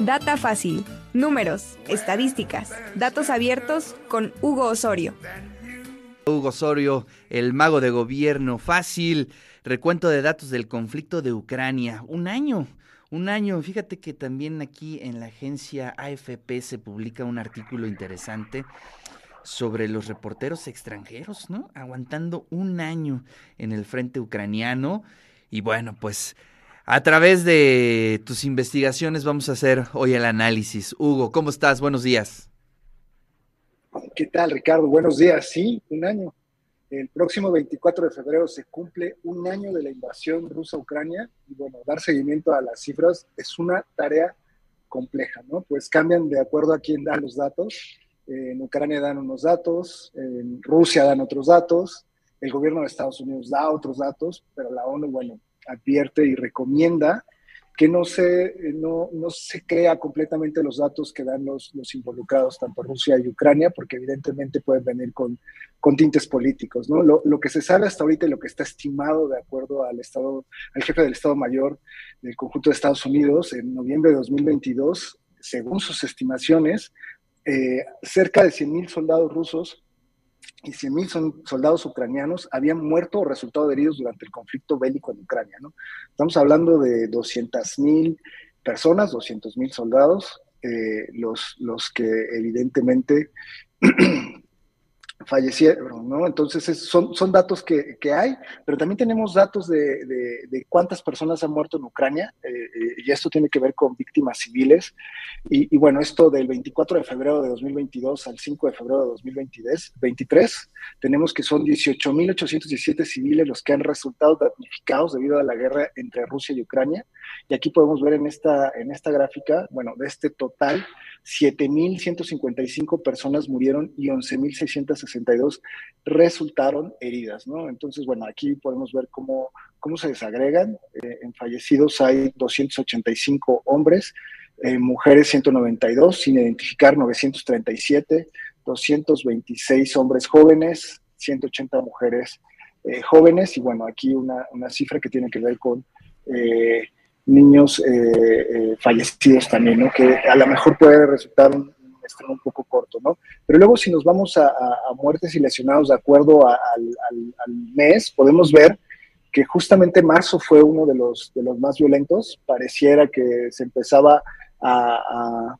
Data fácil, números, estadísticas, datos abiertos con Hugo Osorio. Hugo Osorio, el mago de gobierno fácil, recuento de datos del conflicto de Ucrania. Un año, un año. Fíjate que también aquí en la agencia AFP se publica un artículo interesante sobre los reporteros extranjeros, ¿no? Aguantando un año en el frente ucraniano. Y bueno, pues a través de tus investigaciones vamos a hacer hoy el análisis. Hugo, ¿cómo estás? Buenos días. ¿Qué tal, Ricardo? Buenos días. Sí, un año. El próximo 24 de febrero se cumple un año de la invasión rusa a Ucrania y bueno, dar seguimiento a las cifras es una tarea compleja, ¿no? Pues cambian de acuerdo a quién da los datos. En Ucrania dan unos datos, en Rusia dan otros datos, el gobierno de Estados Unidos da otros datos, pero la ONU, bueno, advierte y recomienda que no se, no, no se crea completamente los datos que dan los, los, involucrados, tanto Rusia y Ucrania, porque evidentemente pueden venir con, con tintes políticos. ¿no? Lo, lo, que se sabe hasta ahorita y lo que está estimado de acuerdo al, estado, al jefe del Estado Mayor del conjunto de Estados Unidos en noviembre de 2022, según sus estimaciones, eh, cerca de 100.000 soldados rusos y 100.000 soldados ucranianos habían muerto o resultado heridos durante el conflicto bélico en Ucrania. ¿no? Estamos hablando de 200.000 personas, 200.000 soldados, eh, los, los que evidentemente fallecieron, ¿no? Entonces son, son datos que, que, hay, pero también tenemos datos de, de, de cuántas personas han muerto en Ucrania, eh, eh, y esto tiene que ver con víctimas civiles. Y, y, bueno, esto del 24 de febrero de 2022 al 5 de febrero de 2023, tenemos que son 18.817 civiles los que han resultado damnificados debido a la guerra entre Rusia y Ucrania. Y aquí podemos ver en esta, en esta gráfica, bueno, de este total, 7.155 personas murieron y 11.662 resultaron heridas, ¿no? Entonces, bueno, aquí podemos ver cómo, cómo se desagregan. Eh, en fallecidos hay 285 hombres, eh, mujeres 192, sin identificar 937, 226 hombres jóvenes, 180 mujeres eh, jóvenes, y bueno, aquí una, una, cifra que tiene que ver con niños eh, eh, fallecidos también, ¿no? Que a lo mejor puede resultar un, un un poco corto, ¿no? Pero luego si nos vamos a, muertes y lesionados de acuerdo al, mes, podemos ver que justamente marzo fue uno de los, de los más violentos. Pareciera que se empezaba a,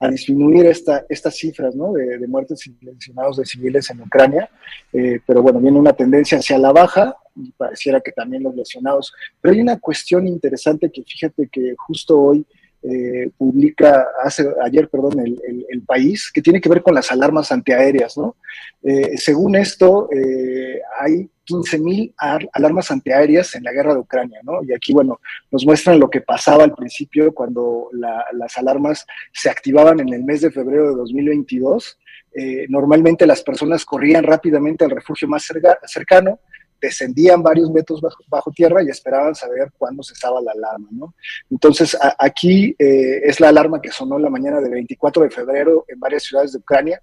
a disminuir esta, estas cifras ¿no? de, de, muertes y lesionados de civiles en Ucrania, eh, pero bueno, viene una tendencia hacia la baja y pareciera que también los lesionados. Pero hay una cuestión interesante que fíjate que justo hoy eh, publica, hace, ayer, perdón, el, país, que tiene que ver con las alarmas antiaéreas, ¿no? Eh, según esto, eh, hay 15.000 alarmas antiaéreas en la guerra de Ucrania, ¿no? Y aquí, bueno, nos muestran lo que pasaba al principio cuando la, las alarmas se activaban en el mes de febrero de 2022. Eh, normalmente las personas corrían rápidamente al refugio más cerca, cercano, descendían varios metros bajo, bajo, tierra y esperaban saber cuándo cesaba la alarma, ¿no? Entonces, aquí eh, es la alarma que sonó la mañana del 24 de febrero en varias ciudades de Ucrania,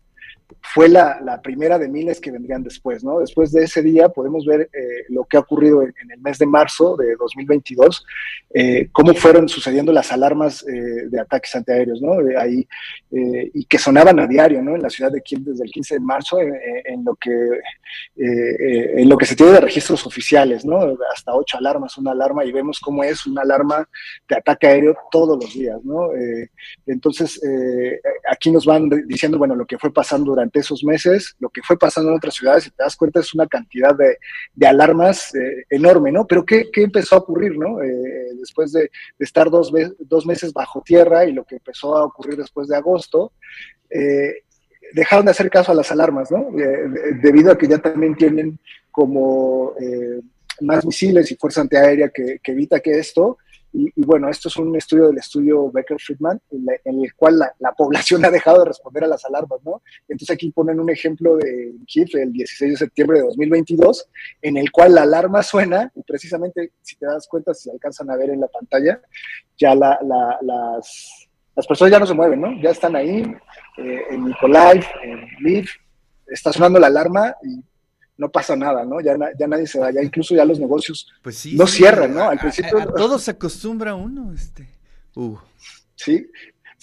fue la, la, primera de miles que vendrían después, ¿no? Después de ese día podemos ver eh, lo que ha ocurrido en, el mes de marzo de 2022, eh, cómo fueron sucediendo las alarmas eh, de ataques antiaéreos, ¿no? ahí, y que sonaban a diario, ¿no? En la ciudad de Kiev desde el 15 de marzo, en, lo que, en lo que se tiene de registros oficiales, ¿no? Hasta ocho alarmas, una alarma, y vemos cómo es una alarma de ataque aéreo todos los días, ¿no? entonces, aquí nos van diciendo, bueno, lo que fue pasando durante esos meses, lo que fue pasando en otras ciudades, y te das cuenta, es una cantidad de, de alarmas eh, enorme, ¿no? Pero ¿qué, ¿qué, empezó a ocurrir, no? Eh, después de, de estar dos, dos, meses bajo tierra y lo que empezó a ocurrir después de agosto, eh, dejaron de hacer caso a las alarmas, ¿no? debido a que ya también tienen como más misiles y fuerza antiaérea que, que evita que esto y, y, bueno, esto es un estudio del estudio Becker-Friedman, en, en, el cual la, la, población ha dejado de responder a las alarmas, ¿no? Entonces aquí ponen un ejemplo de Kiev, el 16 de septiembre de 2022, en el cual la alarma suena, y precisamente, si te das cuenta, si alcanzan a ver en la pantalla, ya la, la, las, las personas ya no se mueven, ¿no? Ya están ahí, eh, en Mykolaiv, en Lviv, está sonando la alarma y no pasa nada, ¿no? Ya, ya nadie se va, ya incluso ya los negocios pues sí, no cierran, ¿no? Al principio... A, a, a todo se acostumbra uno, este... Uh. Sí,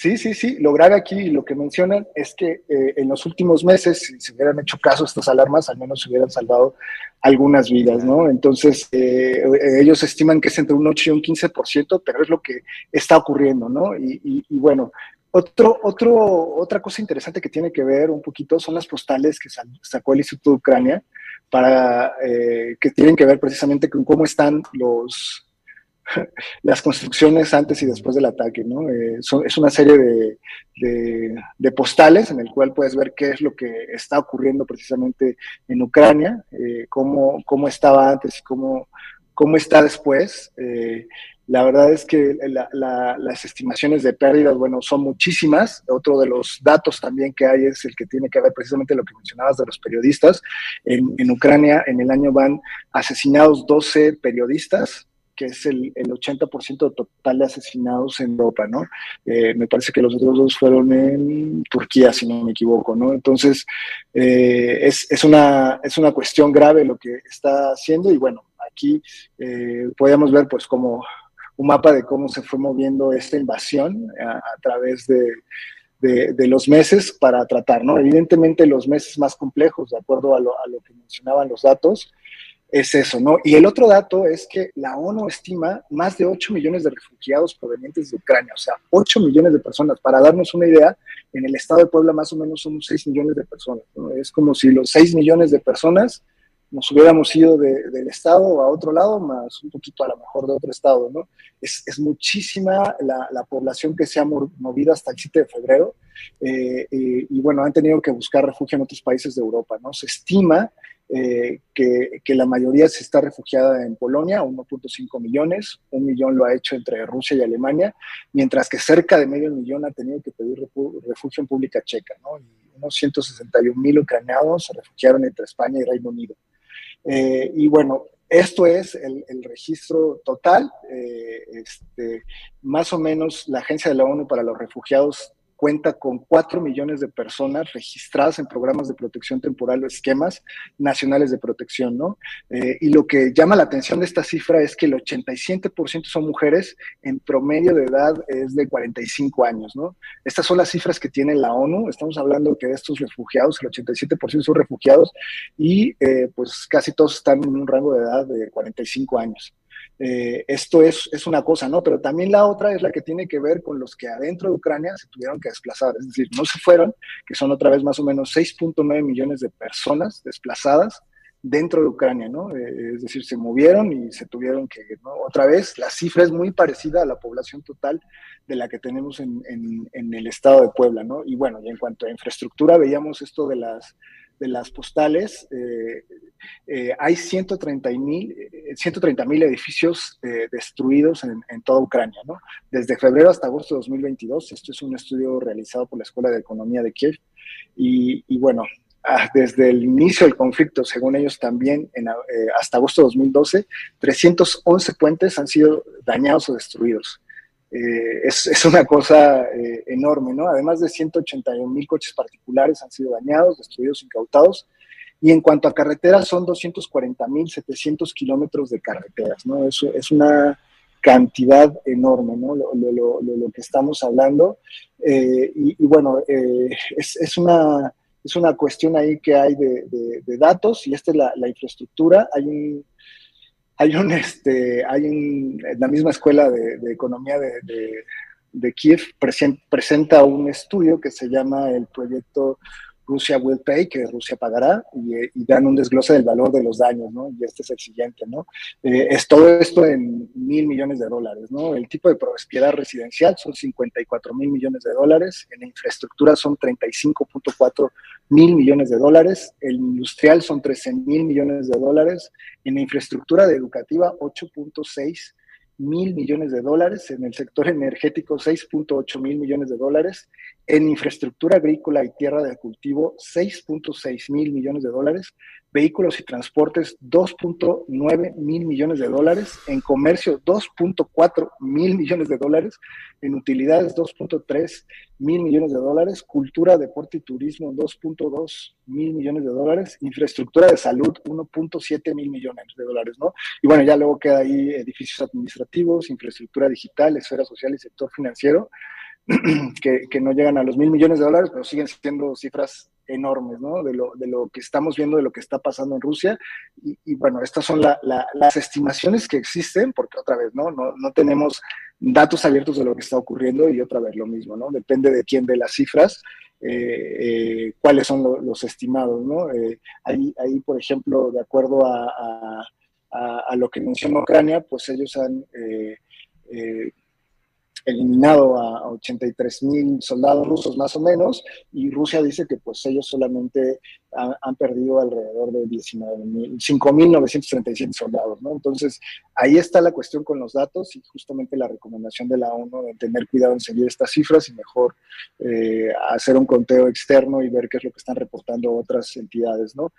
Sí, sí, sí. Lo grave aquí, lo que mencionan es que eh, en los últimos meses, si se hubieran hecho caso a estas alarmas, al menos se hubieran salvado algunas vidas, ¿no? Entonces, eh, ellos estiman que es entre un 8 y un 15%, pero es lo que está ocurriendo, ¿no? Y, bueno, otro, otro, otra cosa interesante que tiene que ver un poquito son las postales que sacó el Instituto de Ucrania, para, eh, que tienen que ver precisamente con cómo están los, las construcciones antes y después del ataque, ¿no? Eh, es una serie de, de, postales en el cual puedes ver qué es lo que está ocurriendo precisamente en Ucrania, eh, cómo, cómo, estaba antes y cómo, cómo está después. La verdad es que las estimaciones de pérdidas, bueno, son muchísimas. Otro de los datos también que hay es el que tiene que ver precisamente lo que mencionabas de los periodistas. En, Ucrania en el año van asesinados 12 periodistas, que es el, el 80% total de asesinados en Europa, ¿no? Eh, me parece que los otros dos fueron en Turquía, si no me equivoco, ¿no? Entonces, eh, es, es, una, es una cuestión grave lo que está haciendo y bueno, aquí eh, ver pues como un mapa de cómo se fue moviendo esta invasión a, través de, de, los meses para tratar, ¿no? Evidentemente los meses más complejos, de acuerdo a lo, a lo que mencionaban los datos, es eso, ¿no? Y el otro dato es que la ONU estima más de 8 millones de refugiados provenientes de Ucrania, o sea, 8 millones de personas. Para darnos una idea, en el estado de Puebla más o menos somos 6 millones de personas. ¿no? Es como si los 6 millones de personas nos hubiéramos ido del estado a otro lado, más un poquito a lo mejor de otro estado, ¿no? Es, es muchísima la, la, población que se ha movido hasta el 7 de febrero eh, y, y, bueno, han tenido que buscar refugio en otros países de Europa, ¿no? Se estima eh, que, que, la mayoría se está refugiada en Polonia, 1.5 millones, un millón lo ha hecho entre Rusia y Alemania, mientras que cerca de medio millón ha tenido que pedir refugio en Pública Checa, ¿no? Y unos 161 mil ucranianos se refugiaron entre España y Reino Unido. Eh, y bueno, esto es el, el registro total. Eh, este, más o menos la Agencia de la ONU para los Refugiados cuenta con 4 millones de personas registradas en programas de protección temporal o esquemas nacionales de protección, ¿no? Eh, y lo que llama la atención de esta cifra es que el 87% son mujeres, en promedio de edad es de 45 años, ¿no? Estas son las cifras que tiene la ONU, estamos hablando que de estos refugiados, el 87% son refugiados y eh, pues casi todos están en un rango de edad de 45 años. Eh, esto es, es, una cosa, ¿no? Pero también la otra es la que tiene que ver con los que adentro de Ucrania se tuvieron que desplazar, es decir, no se fueron, que son otra vez más o menos 6.9 millones de personas desplazadas dentro de Ucrania, ¿no? Eh, es decir, se movieron y se tuvieron que, ¿no? Otra vez, la cifra es muy parecida a la población total de la que tenemos en, en, en el estado de Puebla, ¿no? Y bueno, y en cuanto a infraestructura, veíamos esto de las de las postales, eh, eh, hay 130 mil 130, eh, edificios destruidos en, toda Ucrania, ¿no? Desde febrero hasta agosto de 2022. Esto es un estudio realizado por la Escuela de Economía de Kiev. Y, bueno, ah, desde el inicio del conflicto, según ellos también, hasta agosto de 2012, 311 puentes han sido dañados o destruidos. Eh, es, es, una cosa eh, enorme, ¿no? Además de 181 mil coches particulares han sido dañados, destruidos, incautados. Y en cuanto a carreteras, son 240 mil 700 kilómetros de carreteras, ¿no? Eso es una cantidad enorme, ¿no? Lo, lo, lo, lo que estamos hablando. Eh, y, y, bueno, es, es, una, es una cuestión ahí que hay de, de, de datos y esta es la, la infraestructura. Hay un hay un, este, hay un, en la misma escuela de, economía de, de Kiev presenta un estudio que se llama el proyecto Rusia will pay, que Rusia pagará, y, y, dan un desglose del valor de los daños, ¿no? Y este es el siguiente, ¿no? Eh, es todo esto en mil millones de dólares, ¿no? El tipo de propiedad residencial son 54 mil millones de dólares, en infraestructura son 35.4 mil millones de dólares, el industrial son 13 mil millones de dólares, en infraestructura educativa 8.6 mil millones de dólares, en el sector energético 6.8 mil millones de dólares, en infraestructura agrícola y tierra de cultivo 6.6 mil millones de dólares, vehículos y transportes 2.9 mil millones de dólares, en comercio 2.4 mil millones de dólares, en utilidades 2.3 mil millones de dólares, cultura, deporte y turismo 2.2 mil millones de dólares, infraestructura de salud 1.7 mil millones de dólares, ¿no? Y bueno, ya luego queda ahí edificios administrativos, infraestructura digital, esfera social y sector financiero, que, no llegan a los mil millones de dólares, pero siguen siendo cifras enormes, ¿no? De lo, de lo que estamos viendo, de lo que está pasando en Rusia. Y, bueno, estas son las estimaciones que existen, porque otra vez, ¿no? ¿no? No tenemos datos abiertos de lo que está ocurriendo y otra vez lo mismo, ¿no? Depende de quién de las cifras, eh, eh, cuáles son los estimados, ¿no? Eh, ahí, ahí, por ejemplo, de acuerdo a, a, lo que menciona Ucrania, pues ellos han eliminado a 83 mil soldados rusos más o menos, y Rusia dice que pues ellos solamente han, perdido alrededor de 5.937 soldados, ¿no? Entonces, ahí está la cuestión con los datos y justamente la recomendación de la ONU de tener cuidado en seguir estas cifras y mejor eh, hacer un conteo externo y ver qué es lo que están reportando otras entidades, ¿no?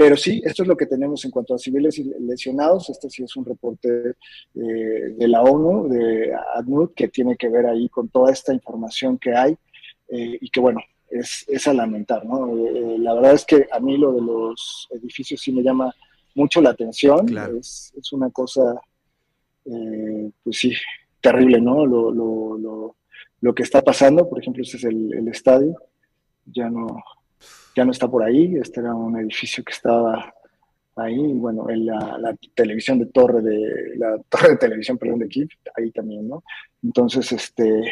Pero sí, esto es lo que tenemos en cuanto a civiles lesionados. Este sí es un reporte eh, de la ONU, de ADNUD, que tiene que ver ahí con toda esta información que hay eh, y que, bueno, es, es a lamentar, ¿no? Eh, la verdad es que a mí lo de los edificios sí me llama mucho la atención. Es, es, una cosa, pues sí, terrible, ¿no? Lo, lo, lo, lo, que está pasando, por ejemplo, este es el, el estadio. Ya no, ya no está por ahí, este era un edificio que estaba ahí, bueno, en la, televisión de torre de, la torre de televisión, perdón, de Kiev, ahí también, ¿no? Entonces, este,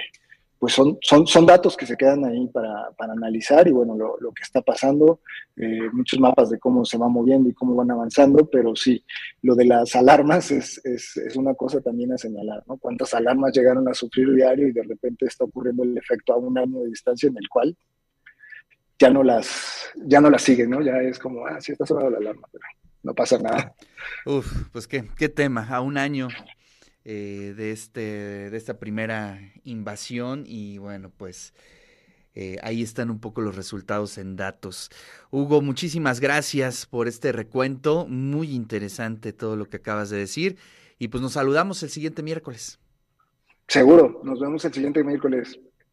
pues son, son, son datos que se quedan ahí para, para analizar y bueno, lo, lo que está pasando, eh, muchos mapas de cómo se va moviendo y cómo van avanzando, pero sí, lo de las alarmas es, es, es, una cosa también a señalar, ¿no? Cuántas alarmas llegaron a sufrir diario y de repente está ocurriendo el efecto a un año de distancia en el cual ya no las, ya no las siguen, ¿no? Ya es como, ah, sí está sonando la alarma, pero no pasa nada. Uf, pues qué, qué tema, a un año eh, de, este, de esta primera invasión y bueno, pues eh, ahí están un poco los resultados en datos. Hugo, muchísimas gracias por este recuento, muy interesante todo lo que acabas de decir y pues nos saludamos el siguiente miércoles. Seguro, nos vemos el siguiente miércoles.